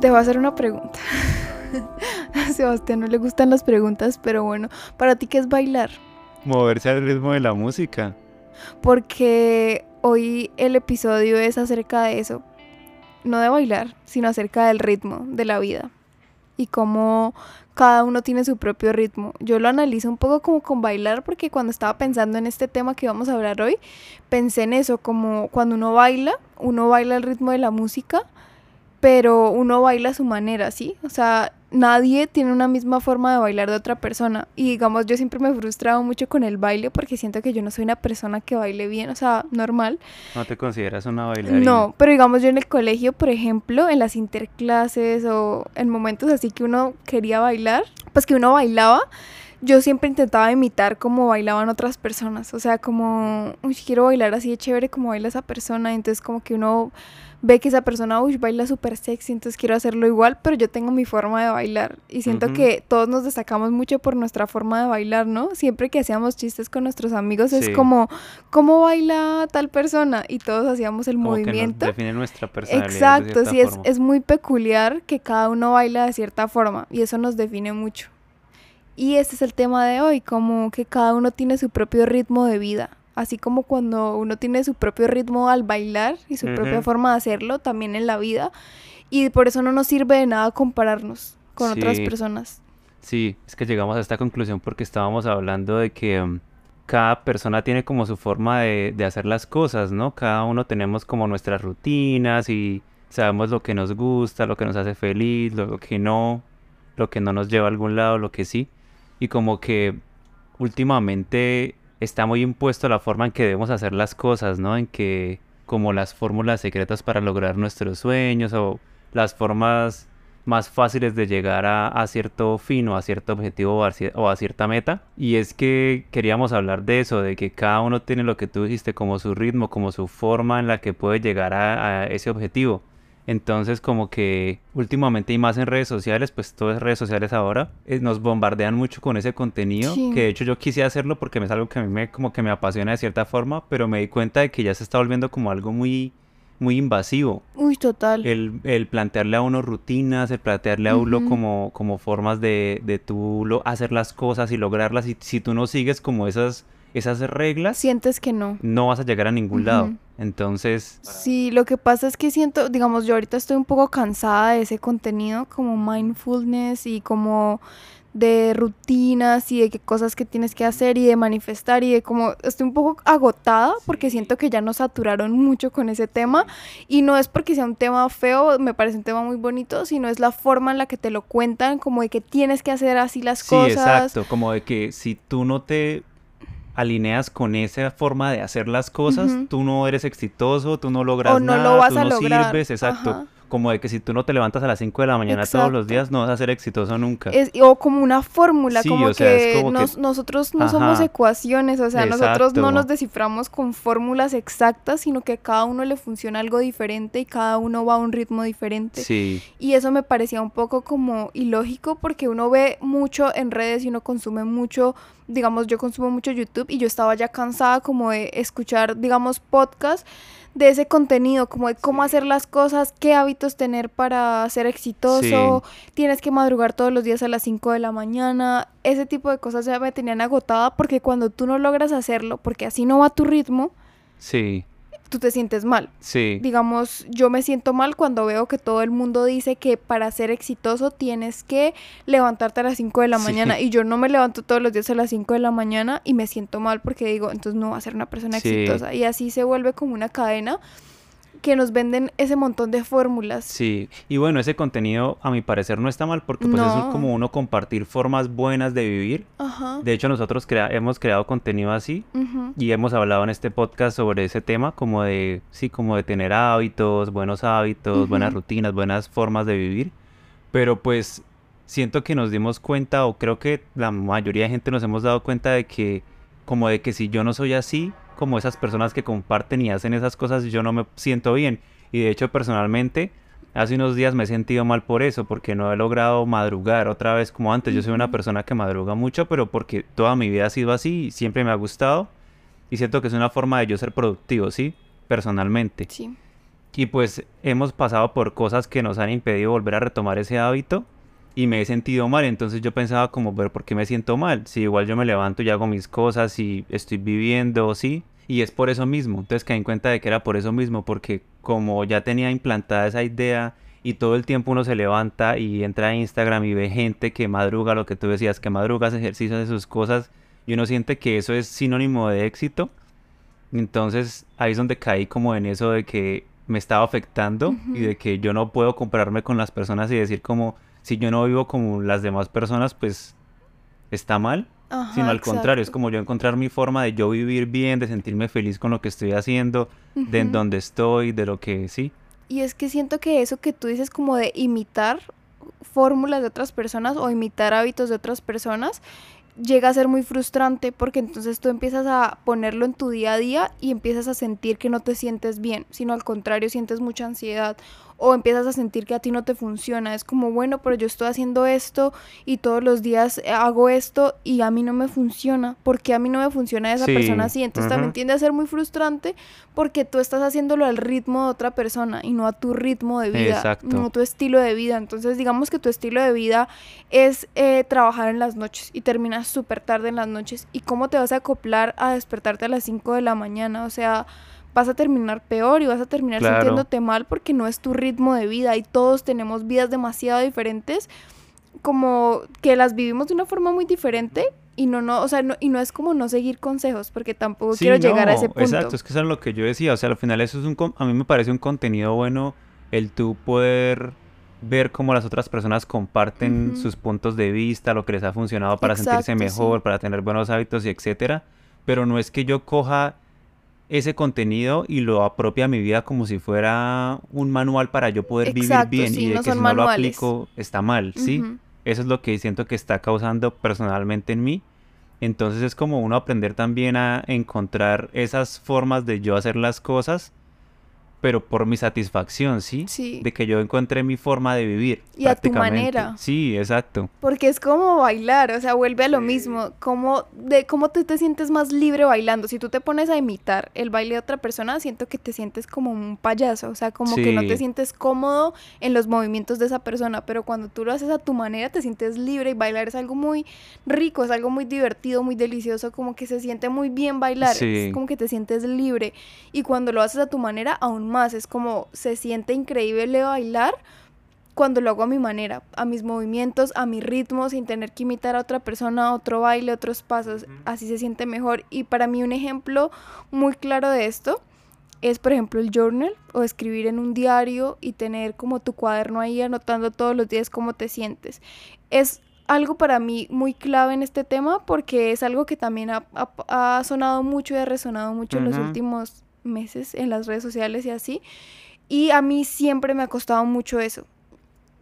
Te voy a hacer una pregunta. a Sebastián no le gustan las preguntas, pero bueno, ¿para ti qué es bailar? Moverse al ritmo de la música. Porque hoy el episodio es acerca de eso. No de bailar, sino acerca del ritmo de la vida. Y cómo cada uno tiene su propio ritmo. Yo lo analizo un poco como con bailar porque cuando estaba pensando en este tema que vamos a hablar hoy, pensé en eso, como cuando uno baila, uno baila al ritmo de la música, pero uno baila a su manera, ¿sí? O sea, nadie tiene una misma forma de bailar de otra persona. Y digamos, yo siempre me he frustrado mucho con el baile porque siento que yo no soy una persona que baile bien, o sea, normal. ¿No te consideras una bailarina? No, pero digamos yo en el colegio, por ejemplo, en las interclases o en momentos así que uno quería bailar, pues que uno bailaba. Yo siempre intentaba imitar cómo bailaban otras personas, o sea, como, uy, quiero bailar así de chévere como baila esa persona, entonces como que uno ve que esa persona uy, baila súper sexy, entonces quiero hacerlo igual, pero yo tengo mi forma de bailar y siento que todos nos destacamos mucho por nuestra forma de bailar, ¿no? Siempre que hacíamos chistes con nuestros amigos es como, ¿cómo baila tal persona? Y todos hacíamos el movimiento. Que define nuestra personalidad. Exacto, sí, es, es muy peculiar que cada uno baila de cierta forma y eso nos define mucho. Y este es el tema de hoy, como que cada uno tiene su propio ritmo de vida así como cuando uno tiene su propio ritmo al bailar y su propia forma de hacerlo, también en la vida. Y por eso no nos sirve de nada compararnos con otras personas. Sí, es que llegamos a esta conclusión porque estábamos hablando de que um, cada persona tiene como su forma de, de hacer las cosas, ¿no? Cada uno tenemos como nuestras rutinas y sabemos lo que nos gusta, lo que nos hace feliz, lo que no, lo que no nos lleva a algún lado, lo que sí. Y como que últimamente está muy impuesto la forma en que debemos hacer las cosas, ¿no? En que como las fórmulas secretas para lograr nuestros sueños o las formas más fáciles de llegar a, cierto fin o a cierto objetivo o a, cierta meta. Y es que queríamos hablar de eso, de que cada uno tiene lo que tú dijiste como su ritmo, como su forma en la que puede llegar a ese objetivo. Entonces como que últimamente y más en redes sociales, pues todas redes sociales ahora eh, nos bombardean mucho con ese contenido, que de hecho yo quise hacerlo porque es algo que a mí me, como que me apasiona de cierta forma, pero me di cuenta de que ya se está volviendo como algo muy muy invasivo. Uy, total. El, el plantearle a uno rutinas, el plantearle a uno como, como formas de, de tú lo, hacer las cosas y lograrlas. Y si tú no sigues como esas esas reglas, sientes que no. No vas a llegar a ningún lado. Entonces... Sí, lo que pasa es que siento, digamos, yo ahorita estoy un poco cansada de ese contenido como mindfulness y como de rutinas y de qué cosas que tienes que hacer y de manifestar y de como estoy un poco agotada porque siento que ya nos saturaron mucho con ese tema y no es porque sea un tema feo, me parece un tema muy bonito, sino es la forma en la que te lo cuentan, como de que tienes que hacer así las cosas. Sí, exacto, como de que si tú no te alineas con esa forma de hacer las cosas, tú no eres exitoso, tú no logras o no nada, lo vas tú a no lograr. sirves, exacto como de que si tú no te levantas a las 5 de la mañana todos los días no vas a ser exitoso nunca. Es, o como una fórmula, como, que, nosotros no somos ecuaciones, o sea, nosotros no nos desciframos con fórmulas exactas, sino que a cada uno le funciona algo diferente y cada uno va a un ritmo diferente. Sí. Y eso me parecía un poco como ilógico porque uno ve mucho en redes y uno consume mucho, digamos, yo consumo mucho YouTube y yo estaba ya cansada como de escuchar, digamos, podcast de ese contenido, como de cómo hacer las cosas, qué hábitos tener para ser exitoso, tienes que madrugar todos los días a las 5 de la mañana, ese tipo de cosas ya me tenían agotada porque cuando tú no logras hacerlo, porque así no va tu ritmo, sí tú te sientes mal. Sí. Digamos, yo me siento mal cuando veo que todo el mundo dice que para ser exitoso tienes que levantarte a las 5 de la mañana y yo no me levanto todos los días a las 5 de la mañana y me siento mal porque digo, entonces no va a ser una persona exitosa y así se vuelve como una cadena que nos venden ese montón de fórmulas. Sí, y bueno, ese contenido a mi parecer no está mal porque pues es como uno compartir formas buenas de vivir. Ajá. De hecho, nosotros hemos creado contenido así y hemos hablado en este podcast sobre ese tema como de, sí, como de tener hábitos, buenos hábitos, buenas rutinas, buenas formas de vivir. Pero pues siento que nos dimos cuenta o creo que la mayoría de gente nos hemos dado cuenta de que como de que si yo no soy así, como esas personas que comparten y hacen esas cosas, yo no me siento bien. Y de hecho, personalmente, hace unos días me he sentido mal por eso, porque no he logrado madrugar otra vez como antes. Yo soy una persona que madruga mucho, pero porque toda mi vida ha sido así y siempre me ha gustado. Y siento que es una forma de yo ser productivo, ¿sí? Personalmente. Sí. Y pues hemos pasado por cosas que nos han impedido volver a retomar ese hábito y me he sentido mal. Entonces yo pensaba como, ver, ¿por qué me siento mal? Si igual yo me levanto y hago mis cosas y estoy viviendo, sí. Y es por eso mismo. Entonces caí en cuenta de que era por eso mismo, porque como ya tenía implantada esa idea y todo el tiempo uno se levanta y entra a Instagram y ve gente que madruga, lo que tú decías, que madrugas, ejercicios de sus cosas, y uno siente que eso es sinónimo de éxito. Entonces ahí es donde caí como en eso de que me estaba afectando y de que yo no puedo compararme con las personas y decir como si yo no vivo como las demás personas, pues está mal. sino al contrario, es como yo encontrar mi forma de yo vivir bien, de sentirme feliz con lo que estoy haciendo, de en donde estoy, de lo que sí. Y es que siento que eso que tú dices como de imitar fórmulas de otras personas o imitar hábitos de otras personas llega a ser muy frustrante porque entonces tú empiezas a ponerlo en tu día a día y empiezas a sentir que no te sientes bien, sino al contrario sientes mucha ansiedad o empiezas a sentir que a ti no te funciona. Es como, bueno, pero yo estoy haciendo esto y todos los días hago esto y a mí no me funciona. porque a mí no me funciona esa persona así? Entonces también tiende a ser muy frustrante porque tú estás haciéndolo al ritmo de otra persona y no a tu ritmo de vida, no a tu estilo de vida. Entonces digamos que tu estilo de vida es eh, trabajar en las noches y terminas súper tarde en las noches. ¿Y cómo te vas a acoplar a despertarte a las 5 de la mañana? O sea vas a terminar peor y vas a terminar sintiéndote mal porque no es tu ritmo de vida y todos tenemos vidas demasiado diferentes como que las vivimos de una forma muy diferente y no no o sea no, y no es como no seguir consejos porque tampoco quiero llegar a ese punto. exacto es que eso es lo que yo decía o sea al final eso es un a mí me parece un contenido bueno el tú poder ver cómo las otras personas comparten sus puntos de vista lo que les ha funcionado para sentirse mejor para tener buenos hábitos y etcétera pero no es que yo coja ese contenido y lo apropia a mi vida como si fuera un manual para yo poder vivir bien y de que si no lo aplico está mal, ¿sí? Eso es lo que siento que está causando personalmente en mí. Entonces es como uno aprender también a encontrar esas formas de yo hacer las cosas pero por mi satisfacción, ¿sí? Sí. De que yo encontré mi forma de vivir. Y a tu manera. Sí, exacto. Porque es como bailar, o sea, vuelve a lo mismo. Como de cómo tú te sientes más libre bailando. Si tú te pones a imitar el baile de otra persona, siento que te sientes como un payaso, o sea, como que no te sientes cómodo en los movimientos de esa persona, pero cuando tú lo haces a tu manera, te sientes libre y bailar es algo muy rico, es algo muy divertido, muy delicioso, como que se siente muy bien bailar, es como que te sientes libre. Y cuando lo haces a tu manera, aún más. Es como se siente increíble bailar cuando lo hago a mi manera, a mis movimientos, a mi ritmo, sin tener que imitar a otra persona, otro baile, otros pasos. Así se siente mejor. Y para mí un ejemplo muy claro de esto es, por ejemplo, el journal o escribir en un diario y tener como tu cuaderno ahí anotando todos los días cómo te sientes. Es algo para mí muy clave en este tema porque es algo que también ha, sonado mucho y ha resonado mucho en los últimos meses en las redes sociales y así. Y a mí siempre me ha costado mucho eso.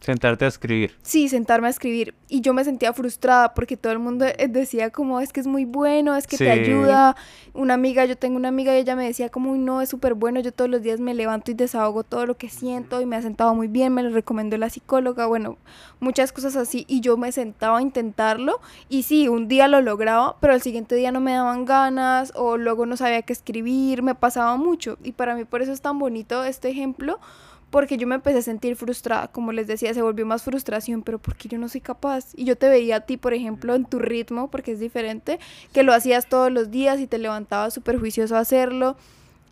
Sentarte a escribir. Sí, sentarme a escribir. Y yo me sentía frustrada porque todo el mundo eh, decía como, es que es muy bueno, es que te ayuda. Una amiga, yo tengo una amiga y ella me decía como, no, es súper bueno, yo todos los días me levanto y desahogo todo lo que siento y me ha sentado muy bien, me lo recomendó la psicóloga, bueno, muchas cosas así. Y yo me sentaba a intentarlo y sí, un día lo lograba, pero el siguiente día no me daban ganas o luego no sabía qué escribir, me pasaba mucho. Y para mí por eso es tan bonito este ejemplo porque yo me empecé a sentir frustrada, como les decía, se volvió más frustración, pero porque yo no soy capaz. Y yo te veía a ti, por ejemplo, en tu ritmo, porque es diferente, que lo hacías todos los días y te levantabas súper juicioso a hacerlo,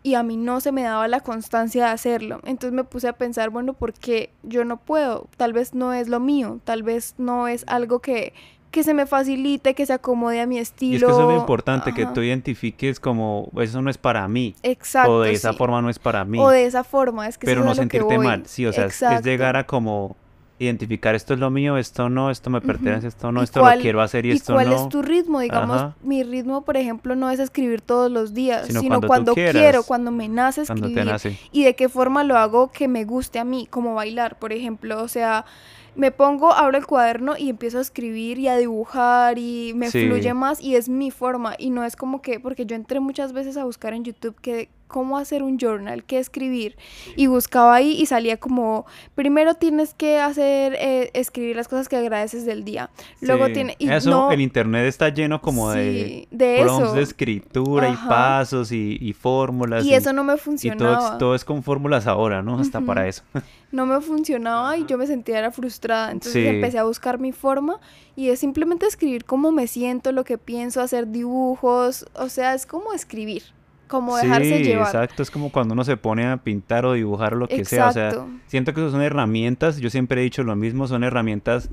y a mí no se me daba la constancia de hacerlo. Entonces me puse a pensar, bueno, ¿por qué yo no puedo? Tal vez no es lo mío, tal vez no es algo que que se me facilite, que se acomode a mi estilo. Y es que eso es lo importante, que tú identifiques como eso no es para mí. Exacto. O de esa forma no es para mí. O de esa forma, es que Pero no sentirte mal, sí, o sea, es, llegar a como identificar esto es lo mío, esto no, esto me pertenece, esto no, esto lo quiero hacer y, esto no. ¿Y cuál es tu ritmo? Digamos, mi ritmo, por ejemplo, no es escribir todos los días, sino, cuando, quiero, cuando me nace escribir. Y de qué forma lo hago que me guste a mí, como bailar, por ejemplo, o sea me pongo, abro el cuaderno y empiezo a escribir y a dibujar y me fluye más y es mi forma. Y no es como que, porque yo entré muchas veces a buscar en YouTube que cómo hacer un journal, qué escribir. Y buscaba ahí y salía como, primero tienes que hacer, eh, escribir las cosas que agradeces del día. Luego Sí, tiene... Y Eso, no, el internet está lleno como de, Sí, de prompts eso. de escritura Ajá. y pasos y, y fórmulas. y eso no me y todo, funcionaba. es- todo es con fórmulas ahora, ¿no? Hasta para eso. no me funcionaba y yo me sentía era frustrada. Entonces Sí. empecé a buscar mi forma y es simplemente escribir cómo me siento, lo que pienso, hacer dibujos, o sea, es como escribir, como dejarse sí, llevar. exacto. Es como cuando uno se pone a pintar o dibujar o lo que sea. O sea, Exacto. siento que son herramientas, yo siempre he dicho lo mismo, son herramientas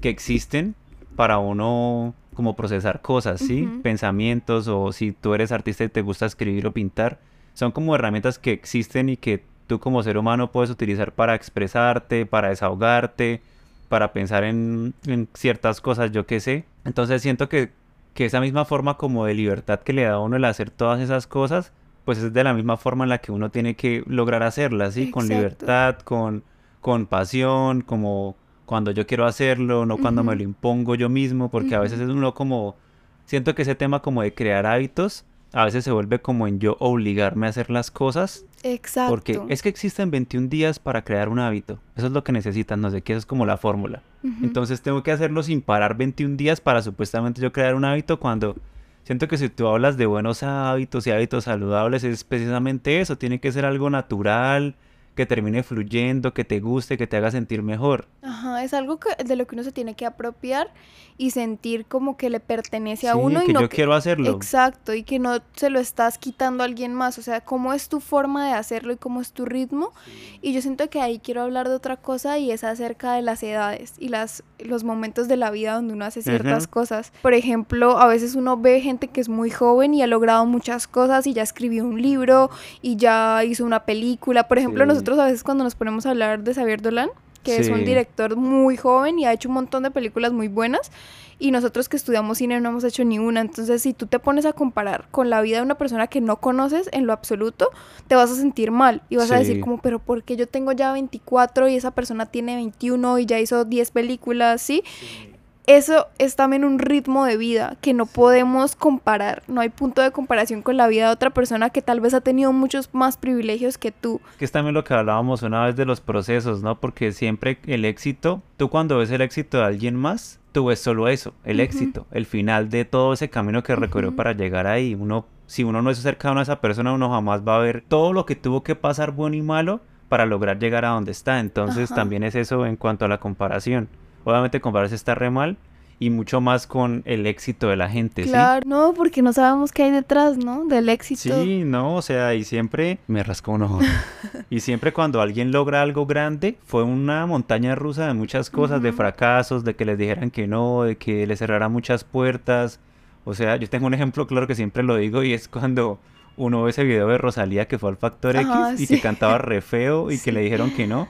que existen para uno como procesar cosas, ¿sí? Pensamientos o si tú eres artista y te gusta escribir o pintar, son como herramientas que existen y que tú como ser humano puedes utilizar para expresarte, para desahogarte, para pensar en, en ciertas cosas, yo qué sé. Entonces siento que, que esa misma forma como de libertad que le da a uno el hacer todas esas cosas, pues es de la misma forma en la que uno tiene que lograr hacerlas, ¿sí? Con libertad, con, con pasión, como cuando yo quiero hacerlo, no cuando me lo impongo yo mismo, porque a veces es uno como, siento que ese tema como de crear hábitos, a veces se vuelve como en yo obligarme a hacer las cosas, Exacto. porque es que existen 21 días para crear un hábito, eso es lo que necesitan, no sé qué, eso es como la fórmula. Entonces tengo que hacerlo sin parar 21 días para supuestamente yo crear un hábito cuando siento que si tú hablas de buenos hábitos y hábitos saludables es precisamente eso, tiene que ser algo natural, que termine fluyendo, que te guste, que te haga sentir mejor. Ajá, es algo que, de lo que uno se tiene que apropiar y sentir como que le pertenece a Sí, uno y que no yo que- quiero hacerlo. Exacto, y que no se lo estás quitando a alguien más, o sea, cómo es tu forma de hacerlo y cómo es tu ritmo. Y yo siento que ahí quiero hablar de otra cosa y es acerca de las edades y las los momentos de la vida donde uno hace ciertas cosas. Por ejemplo, a veces uno ve gente que es muy joven y ha logrado muchas cosas y ya escribió un libro y ya hizo una película. Por ejemplo, Sí. nosotros a veces cuando nos ponemos a hablar de Xavier Dolan, que es un Sí. director muy joven y ha hecho un montón de películas muy buenas, y nosotros que estudiamos cine no hemos hecho ni una. Entonces, si tú te pones a comparar con la vida de una persona que no conoces en lo absoluto, te vas a sentir mal y vas a decir Sí. como, pero ¿por qué yo tengo ya 24 y esa persona tiene 21 y ya hizo 10 películas? ¿Sí? Eso es también un ritmo de vida que no podemos comparar. No hay punto de comparación con la vida de otra persona que tal vez ha tenido muchos más privilegios que tú. Que es también lo que hablábamos una vez de los procesos, ¿no? Porque siempre el éxito, tú cuando ves el éxito de alguien más, tú ves solo eso, el éxito, el final de todo ese camino que recorrió para llegar ahí. Uno, si uno no es cercano a esa persona, uno jamás va a ver todo lo que tuvo que pasar bueno y malo para lograr llegar a donde está. Entonces Ajá. también es eso en cuanto a la comparación. Obviamente compararse está re mal y mucho más con el éxito de la gente, ¿sí? Claro, no, porque no sabemos qué hay detrás, ¿no? Del éxito. Sí, no, o sea, y siempre me rascó un ojo. y siempre cuando alguien logra algo grande, fue una montaña rusa de muchas cosas, de fracasos, de que les dijeran que no, de que les cerraran muchas puertas. O sea, yo tengo un ejemplo claro que siempre lo digo y es cuando uno ve ese video de Rosalía que fue al Factor X y sí. que cantaba re feo y que le dijeron que no.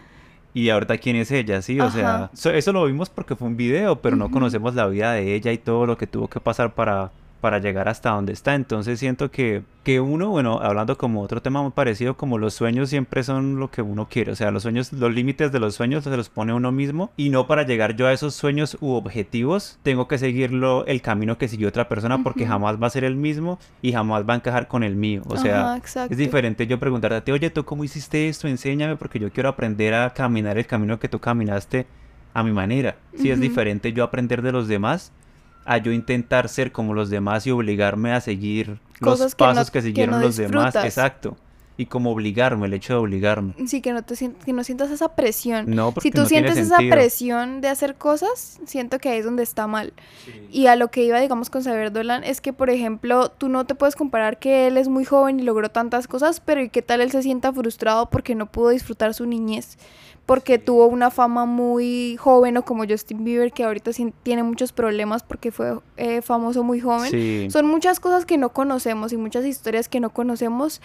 Y ahorita quién es ella, sí, o sea, Ajá. so- eso lo vimos porque fue un video, pero no conocemos la vida de ella y todo lo que tuvo que pasar para, para llegar hasta donde está. Entonces siento que, que uno, bueno, hablando como otro tema muy parecido, como los sueños siempre son lo que uno quiere, o sea, los sueños, los límites de los sueños se los pone uno mismo y no para llegar yo a esos sueños u objetivos, tengo que seguirlo el camino que siguió otra persona porque jamás va a ser el mismo y jamás va a encajar con el mío, o sea... Ajá. Es diferente yo preguntarte a ti, oye, ¿tú cómo hiciste esto? Enséñame porque yo quiero aprender a caminar el camino que tú caminaste a mi manera. Sí, es diferente yo aprender de los demás a yo intentar ser como los demás y obligarme a seguir los Cosas que no- pasos que que siguieron no los demás. Exacto. Y como obligarme, el hecho de obligarme. Sí, que no, te que no sientas esa presión. No, porque si tú no tiene sientes esa sentido. presión de hacer cosas, siento que ahí es donde está mal. Y a lo que iba, digamos, con Xavier Dolan, es que, por ejemplo, tú no te puedes comparar que él es muy joven y logró tantas cosas, pero ¿y qué tal él se sienta frustrado porque no pudo disfrutar su niñez? Porque tuvo una fama muy joven, o como Justin Bieber, que ahorita sí tiene muchos problemas porque fue eh, famoso muy joven. Sí. Son muchas cosas que no conocemos y muchas historias que no conocemos.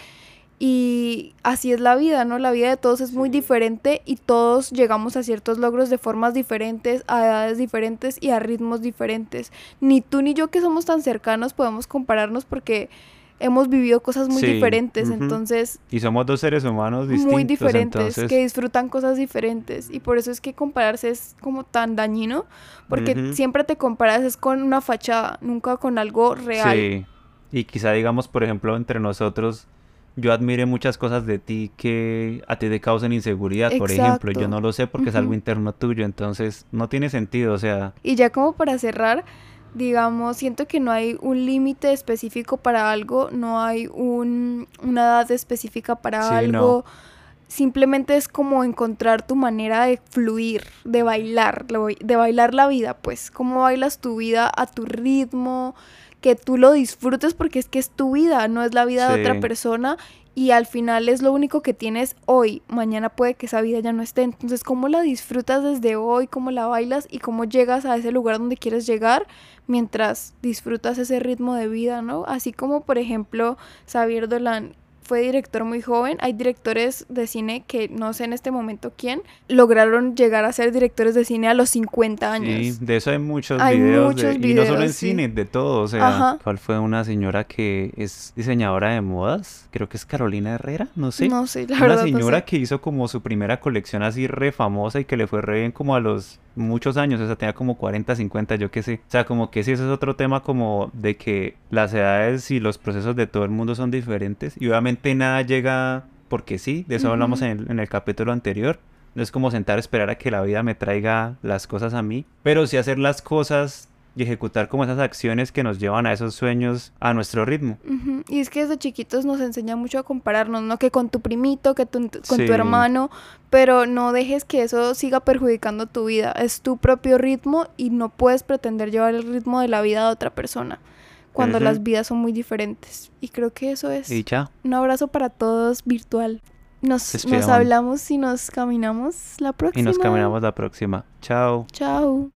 Y así es la vida, ¿no? La vida de todos es muy diferente y todos llegamos a ciertos logros de formas diferentes, a edades diferentes y a ritmos diferentes. Ni tú ni yo que somos tan cercanos podemos compararnos porque hemos vivido cosas muy Sí, diferentes, ujú. entonces Y somos dos seres humanos distintos. muy diferentes, entonces, que disfrutan cosas diferentes. Y por eso es que compararse es como tan dañino, porque Ujú. siempre te comparas es con una fachada, nunca con algo real. Sí. Y quizá digamos, por ejemplo, entre nosotros, yo admire muchas cosas de ti que a ti te causan inseguridad, por ejemplo. Yo no lo sé porque es algo interno tuyo, entonces no tiene sentido, o sea, Y ya como para cerrar, digamos, siento que no hay un límite específico para algo, no hay un, una edad específica para Sí, algo. Simplemente es como encontrar tu manera de fluir, de bailar, de bailar la vida, pues, cómo bailas tu vida a tu ritmo, que tú lo disfrutes porque es que es tu vida, no es la vida de otra persona y al final es lo único que tienes hoy, mañana puede que esa vida ya no esté, entonces cómo la disfrutas desde hoy, cómo la bailas y cómo llegas a ese lugar donde quieres llegar mientras disfrutas ese ritmo de vida, ¿no? Así como por ejemplo Xavier Dolan fue director muy joven, hay directores de cine que no sé en este momento quién, lograron llegar a ser directores de cine a los 50 años. sí, de eso hay muchos Hay videos, de- y no solo en sí. cine, de todo, o sea, Ajá. ¿cuál fue una señora que es diseñadora de modas? Creo que es Carolina Herrera, no sé. No sé, la Una verdad no señora sé. que hizo como su primera colección así re famosa y que le fue re bien como a los muchos años, o sea, tenía como 40, 50, yo qué sé. O sea, como que sí, ese es otro tema como de que las edades y los procesos de todo el mundo son diferentes y obviamente nada llega porque sí, de eso hablamos en el, en el capítulo anterior. No es como sentar a esperar a que la vida me traiga las cosas a mí, pero sí hacer las cosas y ejecutar como esas acciones que nos llevan a esos sueños a nuestro ritmo. Y es que desde chiquitos nos enseña mucho a compararnos, ¿no? Que con tu primito, que tu- con Sí. tu hermano, pero no dejes que eso siga perjudicando tu vida. Es tu propio ritmo y no puedes pretender llevar el ritmo de la vida de otra persona cuando las vidas son muy diferentes. Y creo que eso es Y ya, un abrazo para todos virtual. Nos, nos Despidamos. hablamos y nos caminamos la y próxima. nos caminamos la próxima. Chao. Chao.